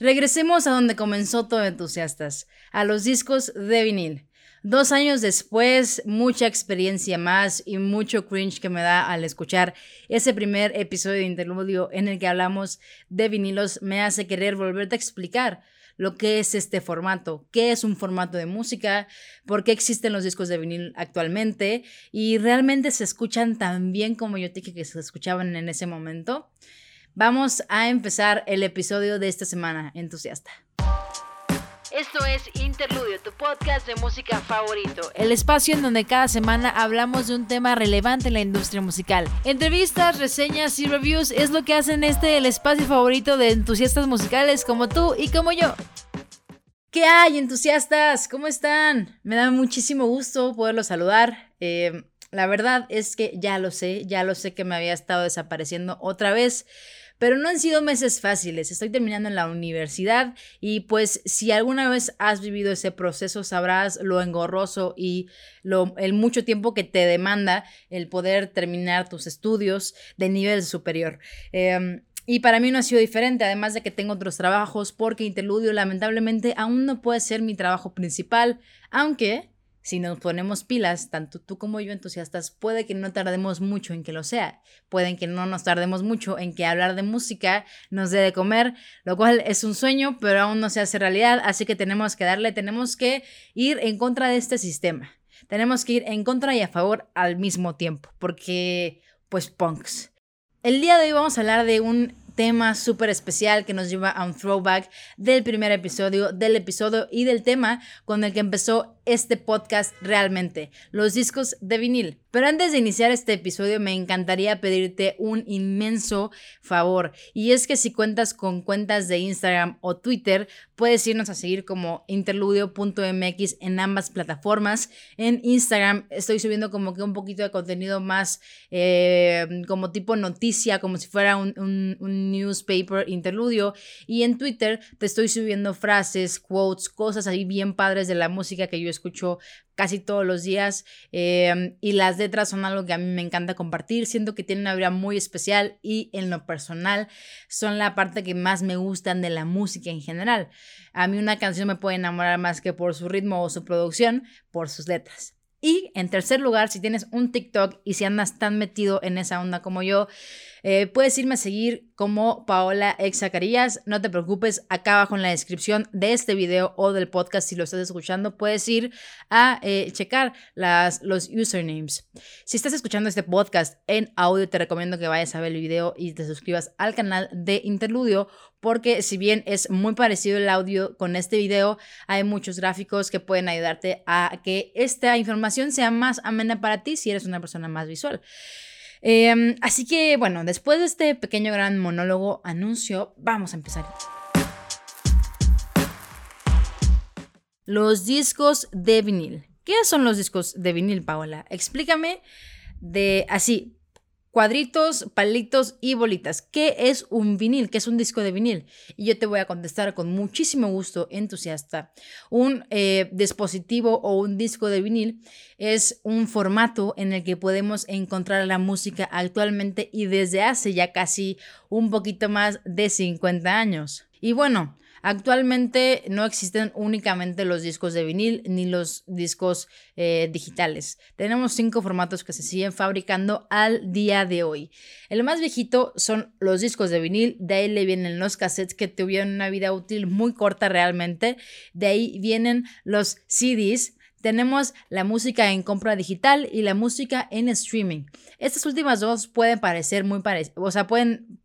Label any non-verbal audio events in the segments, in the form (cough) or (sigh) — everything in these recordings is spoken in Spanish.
Regresemos a donde comenzó todo entusiastas, a los discos de vinil. Dos años después, mucha experiencia más y mucho cringe que me da al escuchar ese primer episodio de Interludio en el que hablamos de vinilos me hace querer volverte a explicar lo que es este formato, qué es un formato de música, por qué existen los discos de vinil actualmente y realmente se escuchan tan bien como yo dije que se escuchaban en ese momento. Vamos a empezar el episodio de esta semana, entusiasta. Esto es Interludio, tu podcast de música favorito. El espacio en donde cada semana hablamos de un tema relevante en la industria musical. Entrevistas, reseñas y reviews es lo que hacen este el espacio favorito de entusiastas musicales como tú y como yo. ¿Qué hay, entusiastas? ¿Cómo están? Me da muchísimo gusto poderlos saludar. Eh, la verdad es que ya lo sé, ya lo sé que me había estado desapareciendo otra vez. Pero no han sido meses fáciles, estoy terminando en la universidad y pues si alguna vez has vivido ese proceso sabrás lo engorroso y lo, el mucho tiempo que te demanda el poder terminar tus estudios de nivel superior. Em, y para mí no ha sido diferente, además de que tengo otros trabajos, porque Interludio lamentablemente aún no puede ser mi trabajo principal, aunque si nos ponemos pilas, tanto tú como yo entusiastas, puede que no tardemos mucho en que lo sea. Pueden que no nos tardemos mucho en que hablar de música nos dé de comer, lo cual es un sueño, pero aún no se hace realidad, así que tenemos que darle, tenemos que ir en contra de este sistema. Tenemos que ir en contra y a favor al mismo tiempo, porque, pues, punks. El día de hoy vamos a hablar de un tema súper especial que nos lleva a un throwback del primer episodio, del episodio y del tema con el que empezó este podcast realmente, los discos de vinil. Pero antes de iniciar este episodio me encantaría pedirte un inmenso favor y es que si cuentas con cuentas de Instagram o Twitter puedes irnos a seguir como interludio.mx en ambas plataformas. En Instagram estoy subiendo como que un poquito de contenido más eh, como tipo noticia, como si fuera un, newspaper interludio y en Twitter te estoy subiendo frases, quotes, cosas ahí bien padres de la música que yo escucho casi todos los días em, y las letras son algo que a mí me encanta compartir, siento que tienen una vida muy especial y en lo personal son la parte que más me gustan de la música en general. A mí una canción me puede enamorar más que por su ritmo o su producción, por sus letras. Y en tercer lugar, si tienes un TikTok y si andas tan metido en esa onda como yo, eh, puedes irme a seguir como Paola Exacarías. No te preocupes, acá abajo en la descripción de este video o del podcast, si lo estás escuchando, puedes ir a eh, checar las, los usernames. Si estás escuchando este podcast en audio, te recomiendo que vayas a ver el video y te suscribas al canal de Interludio, porque si bien es muy parecido el audio con este video, hay muchos gráficos que pueden ayudarte a que esta información sea más amena para ti si eres una persona más visual. Em, así que bueno, después de este pequeño gran monólogo anuncio, vamos a empezar. Los discos de vinil. ¿Qué son los discos de vinil, Paola? Explícame de así, cuadritos, palitos y bolitas. ¿Qué es un vinil? ¿Qué es un disco de vinil? Y yo te voy a contestar con muchísimo gusto, entusiasta. Un eh, dispositivo o un disco de vinil es un formato en el que podemos encontrar la música actualmente y desde hace ya casi un poquito más de 50 años. Y bueno, Actualmente no existen únicamente los discos de vinil ni los discos eh, digitales. Tenemos cinco formatos que se siguen fabricando al día de hoy. El más viejito son los discos de vinil, de ahí le vienen los cassettes que tuvieron una vida útil muy corta realmente, de ahí vienen los CDs, tenemos la música en compra digital y la música en streaming. Estas últimas dos pueden parecer muy parecidas, o sea, pueden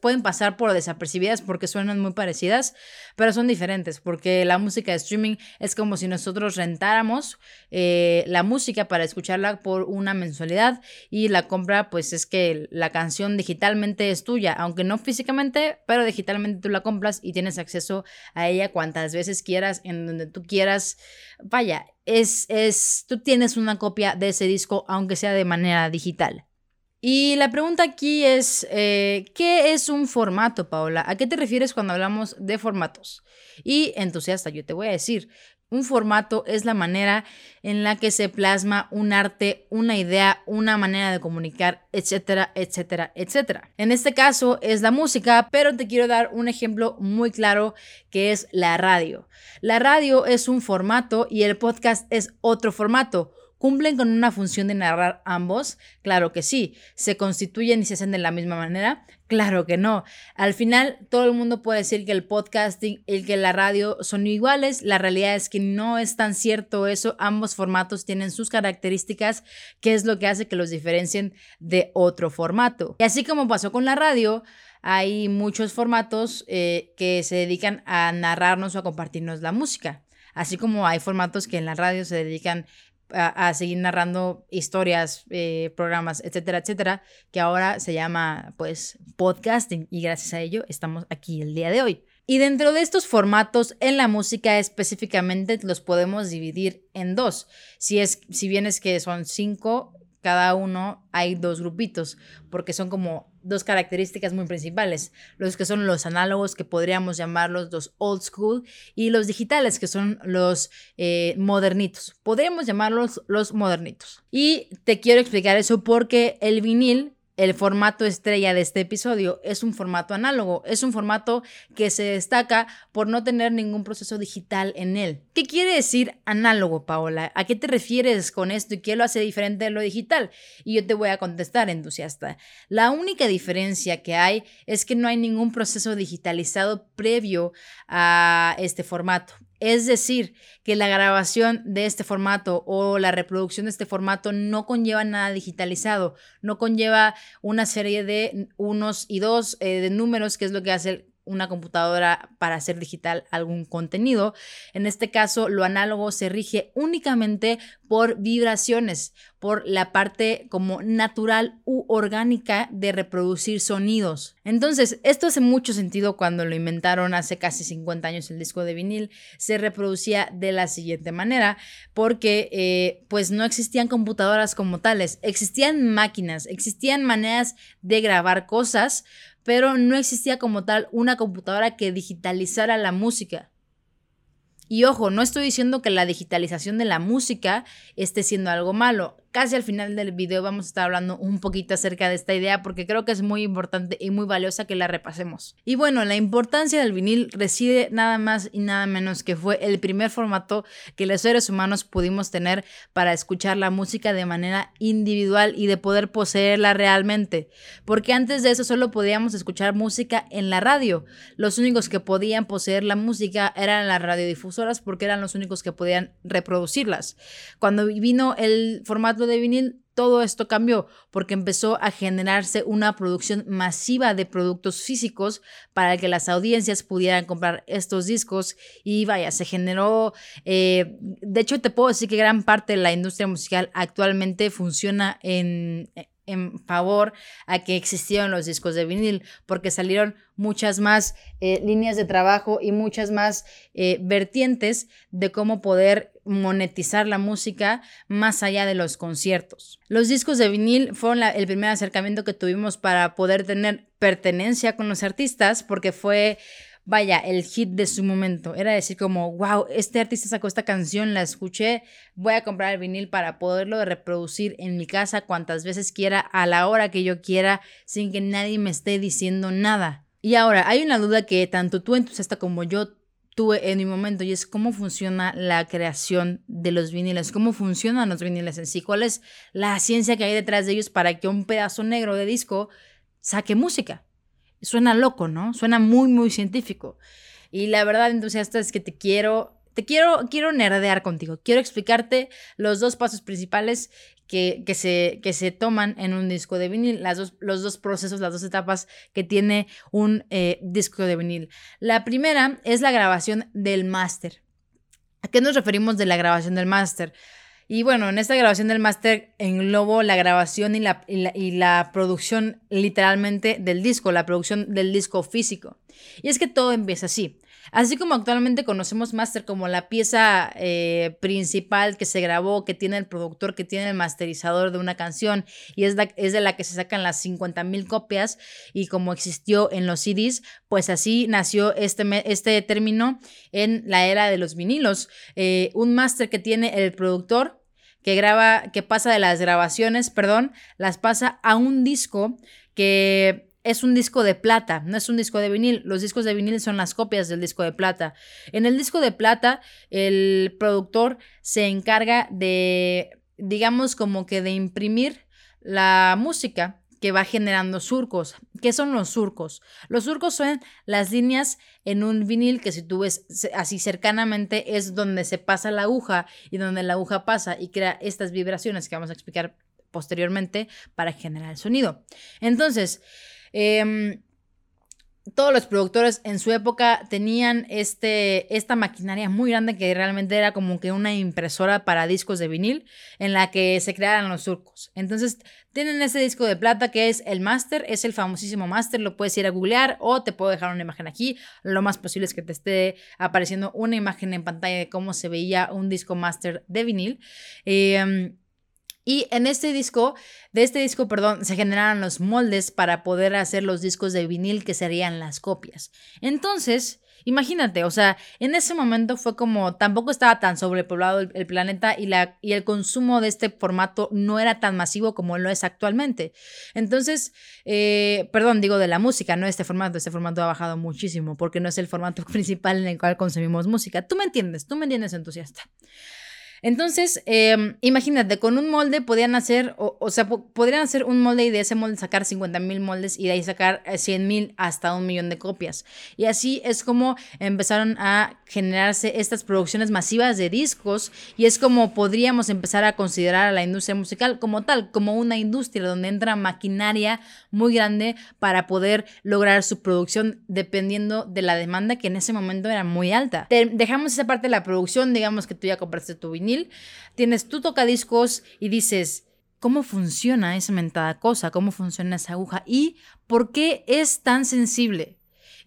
pueden pasar por desapercibidas porque suenan muy parecidas, pero son diferentes porque la música de streaming es como si nosotros rentáramos eh, la música para escucharla por una mensualidad y la compra pues es que la canción digitalmente es tuya, aunque no físicamente, pero digitalmente tú la compras y tienes acceso a ella cuantas veces quieras, en donde tú quieras. Vaya, es, es, tú tienes una copia de ese disco aunque sea de manera digital. Y la pregunta aquí es, eh, ¿qué es un formato, Paola? ¿A qué te refieres cuando hablamos de formatos? Y entusiasta, yo te voy a decir, Un formato es la manera en la que se plasma un arte, una idea, una manera de comunicar, etcétera, etcétera, etcétera. En este caso es la música, pero te quiero dar un ejemplo muy claro que es la radio. La radio es un formato y el podcast es otro formato. ¿Cumplen con una función de narrar ambos? Claro que sí. ¿Se constituyen y se hacen de la misma manera? Claro que no. Al final, todo el mundo puede decir que el podcasting y que la radio son iguales. La realidad es que no es tan cierto eso. Ambos formatos tienen sus características, que es lo que hace que los diferencien de otro formato. Y así como pasó con la radio, hay muchos formatos eh, que se dedican a narrarnos o a compartirnos la música. Así como hay formatos que en la radio se dedican a, seguir narrando historias, eh, programas, etcétera, etcétera, que ahora se llama pues podcasting y gracias a ello estamos aquí el día de hoy. Y dentro de estos formatos en la música específicamente los podemos dividir en dos. Si, es, si bien es que son cinco, cada uno hay dos grupitos, porque son como dos características muy principales, los que son los análogos, que podríamos llamarlos los old school, y los digitales, que son los eh, modernitos. Podríamos llamarlos los modernitos. Y te quiero explicar eso porque el vinil el formato estrella de este episodio es un formato análogo, es un formato que se destaca por no tener ningún proceso digital en él. ¿Qué quiere decir análogo, Paola? ¿A qué te refieres con esto y qué lo hace diferente de lo digital? Y yo te voy a contestar, entusiasta. La única diferencia que hay es que no hay ningún proceso digitalizado previo a este formato. Es decir, que la grabación de este formato o la reproducción de este formato no conlleva nada digitalizado, no conlleva una serie de unos y dos eh, de números, que es lo que hace una computadora para hacer digital algún contenido. En este caso, lo análogo se rige únicamente por vibraciones, por la parte como natural u orgánica de reproducir sonidos. Entonces, esto hace mucho sentido cuando lo inventaron hace casi 50 años el disco de vinil. Se reproducía de la siguiente manera, porque eh, pues no existían computadoras como tales, existían máquinas, existían maneras de grabar cosas, pero no existía como tal una computadora que digitalizara la música. Y ojo, no estoy diciendo que la digitalización de la música esté siendo algo malo casi al final del video vamos a estar hablando un poquito acerca de esta idea porque creo que es muy importante y muy valiosa que la repasemos. Y bueno, la importancia del vinil reside nada más y nada menos que fue el primer formato que los seres humanos pudimos tener para escuchar la música de manera individual y de poder poseerla realmente. Porque antes de eso solo podíamos escuchar música en la radio. Los únicos que podían poseer la música eran las radiodifusoras porque eran los únicos que podían reproducirlas. Cuando vino el formato de vinil, todo esto cambió porque empezó a generarse una producción masiva de productos físicos para que las audiencias pudieran comprar estos discos. Y vaya, se generó, eh, de hecho te puedo decir que gran parte de la industria musical actualmente funciona en, en favor a que existieran los discos de vinil, porque salieron muchas más eh, líneas de trabajo y muchas más eh, vertientes de cómo poder monetizar la música más allá de los conciertos. Los discos de vinil fueron el primer acercamiento que tuvimos para poder tener pertenencia con los artistas, porque fue vaya, el hit de su momento. Era decir como, wow, este artista sacó esta canción, la escuché, voy a comprar el vinil para poderlo reproducir en mi casa cuantas veces quiera, a la hora que yo quiera, sin que nadie me esté diciendo nada. Y ahora, hay una duda que tanto tú entusiasta como yo tuve en mi momento y es cómo funciona la creación de los viniles, cómo funcionan los viniles en sí, cuál es la ciencia que hay detrás de ellos para que un pedazo negro de disco saque música suena loco, ¿no? Suena muy, muy científico. Y la verdad, entusiasta, es que te quiero, te quiero, quiero nerdear contigo. Quiero explicarte los dos pasos principales que, que, se, que se toman en un disco de vinil, las dos, los dos procesos, las dos etapas que tiene un eh, disco de vinil. La primera es la grabación del máster. ¿A qué nos referimos de la grabación del máster? Y bueno, en esta grabación del máster englobo la grabación y la, y la, producción literalmente del disco, la producción del disco físico. Y es que todo empieza así. Así como actualmente conocemos master como la pieza eh, principal que se grabó, que tiene el productor, que tiene el masterizador de una canción y es, es de la que se sacan las 50 mil copias y como existió en los CDs, pues así nació este, este término en la era de los vinilos. Eh, un master que tiene el productor que graba, que pasa de las grabaciones, perdón, las pasa a un disco que es un disco de plata, no es un disco de vinil. Los discos de vinil son las copias del disco de plata. En el disco de plata, el productor se encarga de, digamos, como que de imprimir la música que va generando surcos. ¿Qué son los surcos? Los surcos son las líneas en un vinil que si tú ves así cercanamente es donde se pasa la aguja y donde la aguja pasa y crea estas vibraciones que vamos a explicar posteriormente para generar el sonido. Entonces, eh, todos los productores en su época tenían este, esta maquinaria muy grande que realmente era como que una impresora para discos de vinil en la que se crearan los surcos. Entonces tienen ese disco de plata que es el Master, es el famosísimo Master, lo puedes ir a googlear o te puedo dejar una imagen aquí. Lo más posible es que te esté apareciendo una imagen en pantalla de cómo se veía un disco Master de vinil. Eh, y en este disco, de este disco, perdón, se generaron los moldes para poder hacer los discos de vinil que serían las copias. Entonces, imagínate, o sea, en ese momento fue como, tampoco estaba tan sobrepoblado el, planeta y, la, y el consumo de este formato no era tan masivo como lo es actualmente. Entonces, eh, perdón, digo de la música, no este formato, este formato ha bajado muchísimo porque no es el formato (laughs) principal en el cual consumimos música. Tú me entiendes, tú me entiendes, entusiasta. Entonces, em, imagínate, con un molde podían hacer, o, sea, podrían hacer un molde y de ese molde sacar 50 mil moldes y de ahí sacar 100 eh, mil hasta un millón de copias. Y así es como empezaron a generarse estas producciones masivas de discos y es como podríamos empezar a considerar a la industria musical como tal, como una industria donde entra maquinaria muy grande para poder lograr su producción dependiendo de la demanda que en ese momento era muy alta. dejamos esa parte de la producción, digamos que tú ya compraste tu vinil tienes tu tocadiscos y dices, ¿cómo funciona esa mentada cosa? ¿Cómo funciona esa aguja? ¿Y por qué es tan sensible?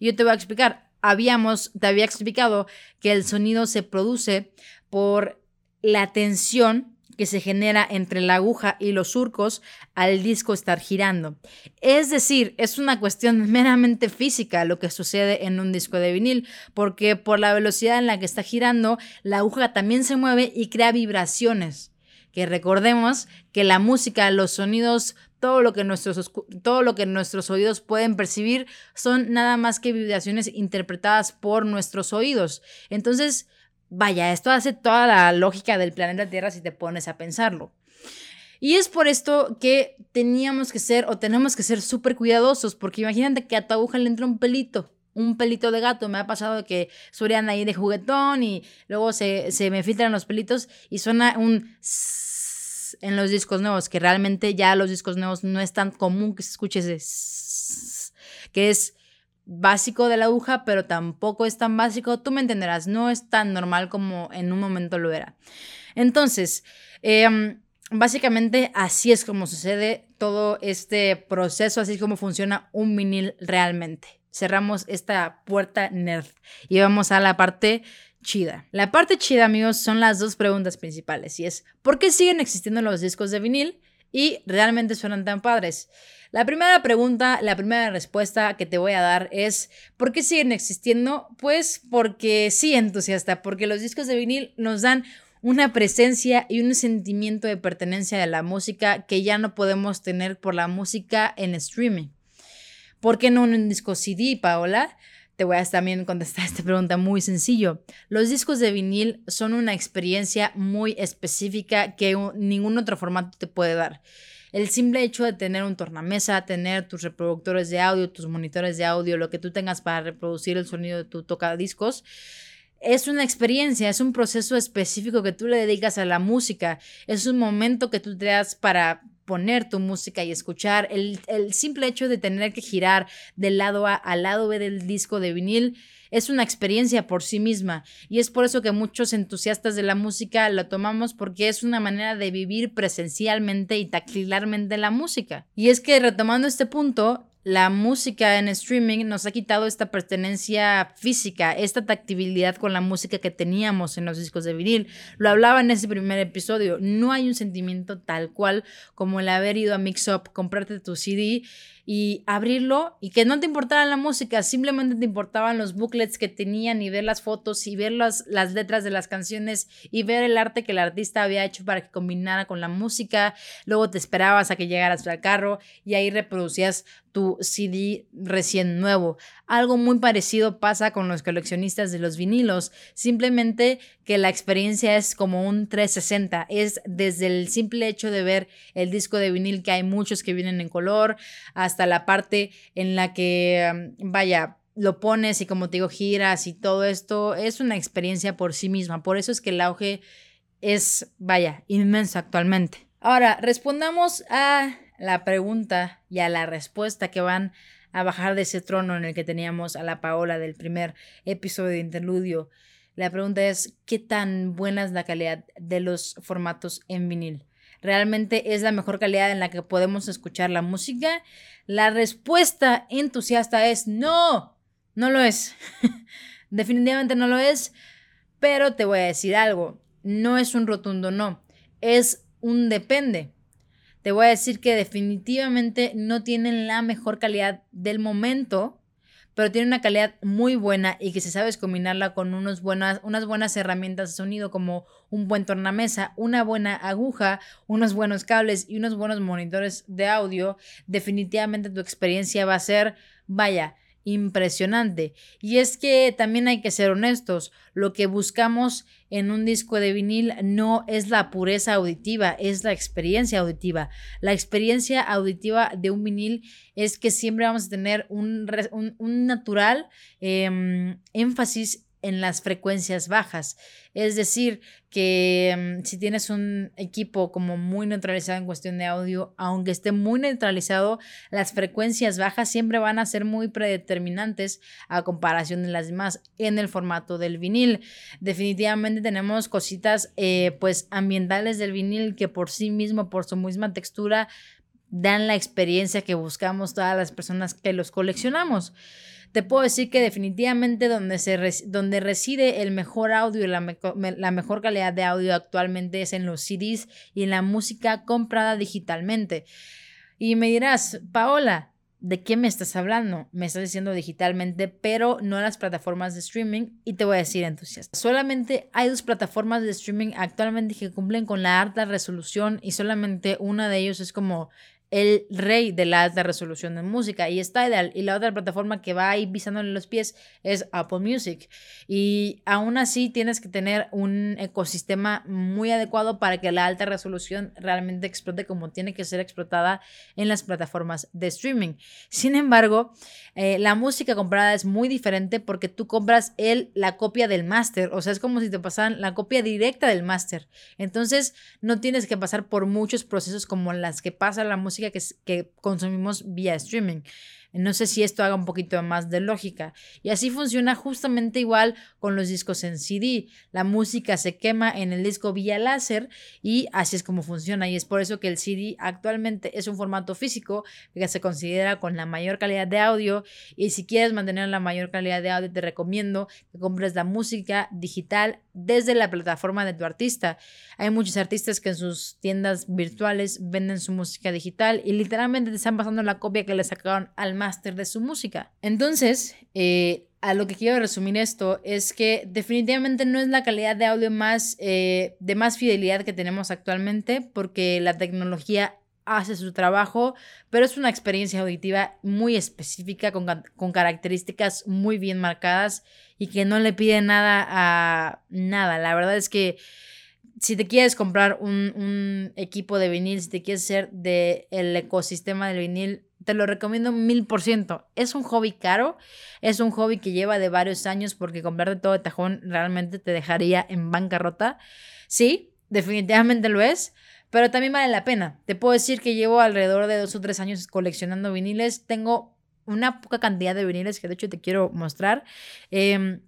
Yo te voy a explicar. Habíamos, te había explicado que el sonido se produce por la tensión que se genera entre la aguja y los surcos al disco estar girando. Es decir, es una cuestión (laughs) meramente física lo que sucede en un disco de vinil, porque por la velocidad en la que está girando, la aguja también se mueve y crea vibraciones. Que recordemos que la música, los sonidos, todo lo que nuestros, todo lo que nuestros oídos pueden percibir son nada más que vibraciones interpretadas por nuestros oídos. Entonces, Vaya, esto hace toda la lógica del planeta Tierra si te pones a pensarlo. Y es por esto que teníamos que ser o tenemos que ser súper cuidadosos, porque imagínate que a tu aguja le entra un pelito, un pelito de gato. Me ha pasado que suenan ahí de juguetón y luego se, se me filtran los pelitos y suena un en los discos nuevos, que realmente ya los discos nuevos no es tan común que se escuche ese que es básico de la aguja, pero tampoco es tan básico, tú me entenderás, no es tan normal como en un momento lo era. Entonces, em, básicamente así es como sucede todo este proceso, así es como funciona un vinil realmente. Cerramos esta puerta nerd y vamos a la parte chida. La parte chida, amigos, son las dos preguntas principales y es, ¿por qué siguen existiendo los discos de vinil y realmente suenan tan padres? La primera pregunta, la primera respuesta que te voy a dar es, ¿por qué siguen existiendo? Pues porque sí, entusiasta, porque los discos de vinil nos dan una presencia y un sentimiento de pertenencia de la música que ya no podemos tener por la música en streaming. ¿Por qué no en un disco CD, Paola? Te voy a también contestar esta pregunta muy sencillo. Los discos de vinil son una experiencia muy específica que ningún otro formato te puede dar. El simple hecho de tener un tornamesa, tener tus reproductores de audio, tus monitores de audio, lo que tú tengas para reproducir el sonido de tu tocadiscos, es una experiencia, es un proceso específico que tú le dedicas a la música, es un momento que tú te das para poner tu música y escuchar. El, el simple hecho de tener que girar del lado A al lado B del disco de vinil es una experiencia por sí misma y es por eso que muchos entusiastas de la música lo tomamos porque es una manera de vivir presencialmente y tactilarmente la música. Y es que retomando este punto, la música en streaming nos ha quitado esta pertenencia física, esta tactibilidad con la música que teníamos en los discos de vinil. Lo hablaba en ese primer episodio, no hay un sentimiento tal cual como el haber ido a Mix Up, comprarte tu CD y abrirlo y que no te importara la música, simplemente te importaban los booklets que tenían y ver las fotos y ver las, las letras de las canciones y ver el arte que el artista había hecho para que combinara con la música. Luego te esperabas a que llegaras al carro y ahí reproducías tu CD recién nuevo. Algo muy parecido pasa con los coleccionistas de los vinilos, simplemente que la experiencia es como un 360, es desde el simple hecho de ver el disco de vinil que hay muchos que vienen en color hasta la parte en la que, mm, vaya, lo pones y como te digo, giras y todo esto es una experiencia por sí misma. Por eso es que el auge es, vaya, inmenso actualmente. Ahora, respondamos a la pregunta y a la respuesta que van a bajar de ese trono en el que teníamos a la Paola del primer episodio de Interludio. La pregunta es, ¿qué tan buena es la calidad de los formatos en vinil? ¿Realmente es la mejor calidad en la que podemos escuchar la música? La respuesta entusiasta es no, no lo es. (laughs) Definitivamente no lo es, pero te voy a decir algo, no es un rotundo no, es un depende te voy a decir que definitivamente no tienen la mejor calidad del momento, pero tienen una calidad muy buena y que si sabes combinarla con unos buenas, unas buenas herramientas de sonido como un buen tornamesa, una buena aguja, unos buenos cables y unos buenos monitores de audio, definitivamente tu experiencia va a ser, vaya, impresionante. Y es que también hay que ser honestos, lo que buscamos en un disco de vinil no es la pureza auditiva, es la experiencia auditiva. La experiencia auditiva de un vinil es que siempre vamos a tener un, natural em, énfasis en las frecuencias bajas. Es decir, que mm, si tienes un equipo como muy neutralizado en cuestión de audio, aunque esté muy neutralizado, las frecuencias bajas siempre van a ser muy predeterminantes a comparación de las demás en el formato del vinil. Definitivamente tenemos cositas eh, pues ambientales del vinil que por sí mismo, por su misma textura, dan la experiencia que buscamos todas las personas que los coleccionamos te puedo decir que definitivamente donde, se donde reside el mejor audio y la, mejor calidad de audio actualmente es en los CDs y en la música comprada digitalmente. Y me dirás, Paola, ¿de qué me estás hablando? Me estás diciendo digitalmente, pero no las plataformas de streaming. Y te voy a decir entusiasta. Solamente hay dos plataformas de streaming actualmente que cumplen con la alta resolución y solamente una de ellos es como el rey de la alta resolución de música y está ideal. Y la otra plataforma que va ahí pisándole los pies es Apple Music. Y aún así tienes que tener un ecosistema muy adecuado para que la alta resolución realmente explote como tiene que ser explotada en las plataformas de streaming. Sin embargo, eh, la música comprada es muy diferente porque tú compras el, la copia del máster. O sea, es como si te pasaran la copia directa del máster. Entonces, no tienes que pasar por muchos procesos como las que pasa la música que, que consumimos vía streaming. No sé si esto haga un poquito más de lógica. Y así funciona justamente igual con los discos en CD. La música se quema en el disco vía láser y así es como funciona. Y es por eso que el CD actualmente es un formato físico que se considera con la mayor calidad de audio. Y si quieres mantener la mayor calidad de audio, te recomiendo que compres la música digital desde la plataforma de tu artista. Hay muchos artistas que en sus tiendas virtuales venden su música digital y literalmente te están pasando la copia que le sacaron al máster de su música. Entonces, eh, a lo que quiero resumir esto es que definitivamente no es la calidad de audio más eh, de más fidelidad que tenemos actualmente porque la tecnología hace su trabajo, pero es una experiencia auditiva muy específica con, con características muy bien marcadas y que no le pide nada a nada. La verdad es que si te quieres comprar un, un equipo de vinil, si te quieres ser del el ecosistema del vinil, te lo recomiendo mil por ciento. Es un hobby caro, es un hobby que lleva de varios años porque comprarte todo de tajón realmente te dejaría en bancarrota. Sí, definitivamente lo es, pero también vale la pena. Te puedo decir que llevo alrededor de dos o tres años coleccionando viniles. Tengo una poca cantidad de viniles que de hecho te quiero mostrar. Em,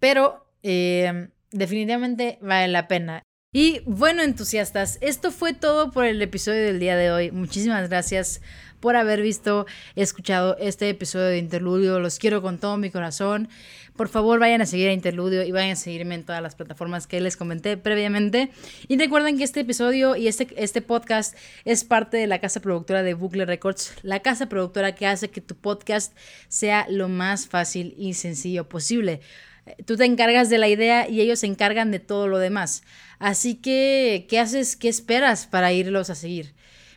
pero em, definitivamente vale la pena. Y bueno, entusiastas, esto fue todo por el episodio del día de hoy. Muchísimas gracias por haber visto, escuchado este episodio de Interludio. Los quiero con todo mi corazón. Por favor, vayan a seguir a Interludio y vayan a seguirme en todas las plataformas que les comenté previamente. Y recuerden que este episodio y este, este podcast es parte de la casa productora de Bucle Records, la casa productora que hace que tu podcast sea lo más fácil y sencillo posible. Tú te encargas de la idea y ellos se encargan de todo lo demás. Así que, ¿qué haces? ¿Qué esperas para irlos a seguir?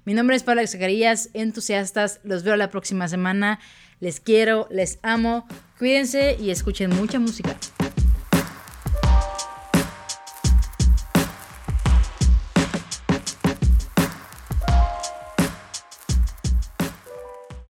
Mi nombre es Pablo Zacarías, entusiastas. Los veo la próxima semana. Les quiero, les amo. Cuídense y escuchen mucha música.